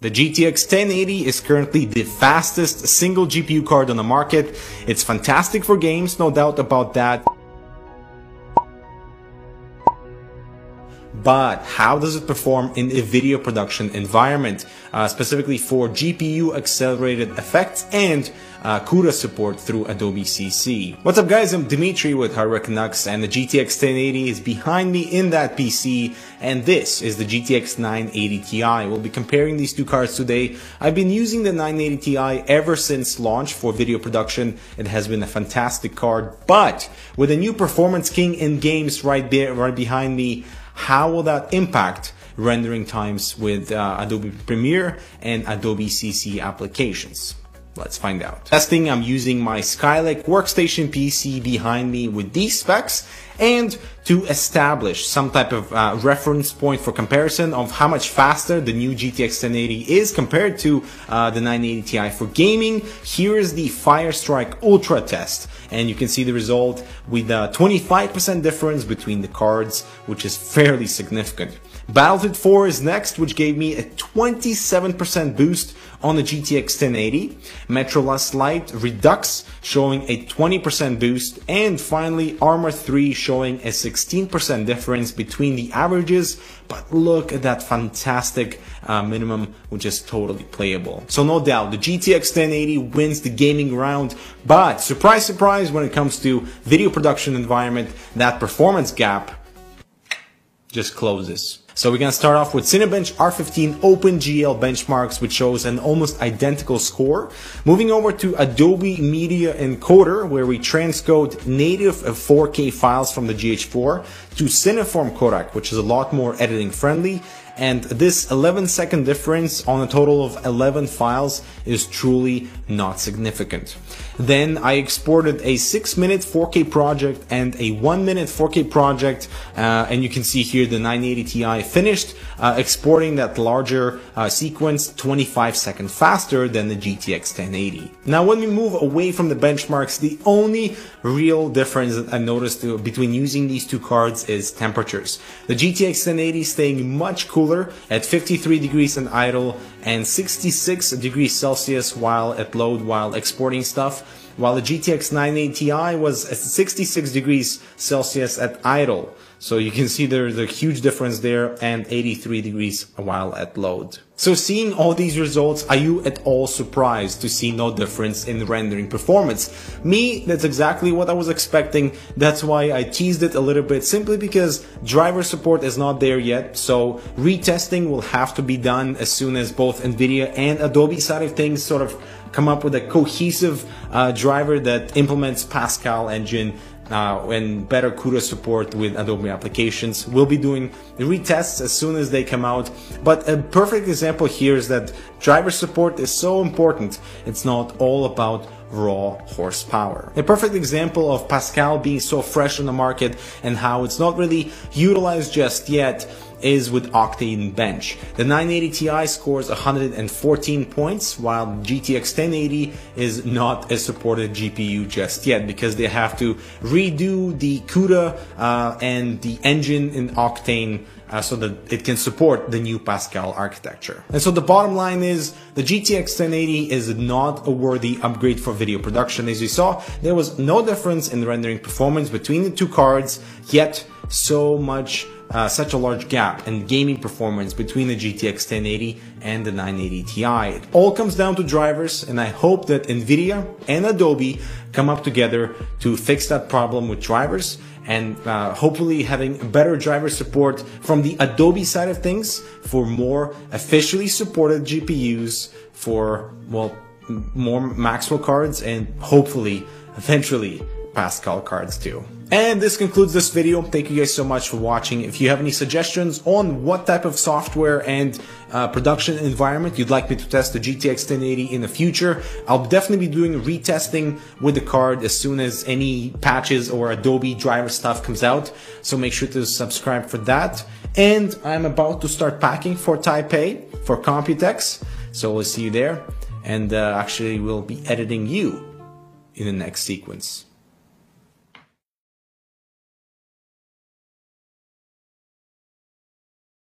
The GTX 1080 is currently the fastest single GPU card on the market. It's fantastic for games, no doubt about that. But how does it perform in a video production environment, uh, specifically for GPU accelerated effects and uh, CUDA support through Adobe CC. What's up guys, I'm Dimitri with Hardware Canucks and the GTX 1080 is behind me in that PC and this is the GTX 980 Ti. We'll be comparing these two cards today. I've been using the 980 Ti ever since launch for video production. It has been a fantastic card, but with a new Performance King in games right there, right behind me, how will that impact rendering times with uh, Adobe Premiere and Adobe CC applications? Let's find out. Testing, I'm using my Skylake workstation PC behind me with these specs and to establish some type of uh, reference point for comparison of how much faster the new GTX 1080 is compared to uh, the 980 Ti for gaming. Here is the Firestrike Ultra test and you can see the result with a 25% difference between the cards, which is fairly significant. Battlefield 4 is next, which gave me a 27% boost on the GTX 1080. Metro Last Light Redux showing a 20% boost. And finally, Arma 3 showing a 16% difference between the averages. But look at that fantastic uh, minimum, which is totally playable. So no doubt, the GTX 1080 wins the gaming round. But surprise, surprise, when it comes to video production environment, that performance gap just closes. So we're gonna start off with Cinebench R15 OpenGL benchmarks, which shows an almost identical score. Moving over to Adobe Media Encoder, where we transcode native 4K files from the GH4 to Cineform codec, which is a lot more editing friendly. And this 11 second difference on a total of 11 files is truly not significant. Then I exported a 6 minute 4K project and a 1 minute 4K project, uh, and you can see here the 980 Ti finished uh, exporting that larger uh, sequence 25 seconds faster than the GTX 1080. Now when we move away from the benchmarks, the only real difference that I noticed between using these two cards is temperatures. The GTX 1080 staying much cooler at 53 degrees in idle and 66 degrees Celsius while at load while exporting stuff while the GTX 980 Ti was at 66 degrees Celsius at idle. So you can see there's a huge difference there and 83 degrees while at load. So seeing all these results, are you at all surprised to see no difference in rendering performance? Me, that's exactly what I was expecting. That's why I teased it a little bit simply because driver support is not there yet. So retesting will have to be done as soon as both NVIDIA and Adobe side of things sort of come up with a cohesive uh, driver that implements Pascal engine uh, and better CUDA support with Adobe applications. We'll be doing retests as soon as they come out. But a perfect example here is that driver support is so important. It's not all about raw horsepower. A perfect example of Pascal being so fresh on the market and how it's not really utilized just yet is with Octane Bench. The 980 Ti scores 114 points, while GTX 1080 is not a supported GPU just yet because they have to redo the CUDA uh, and the engine in Octane uh, so that it can support the new Pascal architecture. And so the bottom line is the GTX 1080 is not a worthy upgrade for video production. As you saw, there was no difference in rendering performance between the two cards, yet so much uh, such a large gap in gaming performance between the GTX 1080 and the 980 Ti. It all comes down to drivers and I hope that Nvidia and Adobe come up together to fix that problem with drivers and uh, hopefully having better driver support from the Adobe side of things for more officially supported GPUs for, well, more Maxwell cards and hopefully eventually Pascal cards too. And this concludes this video. Thank you guys so much for watching. If you have any suggestions on what type of software and uh, production environment you'd like me to test the GTX 1080 in the future, I'll definitely be doing retesting with the card as soon as any patches or Adobe driver stuff comes out. So make sure to subscribe for that. And I'm about to start packing for Taipei for Computex. So we'll see you there. And uh, actually we'll be editing you in the next sequence.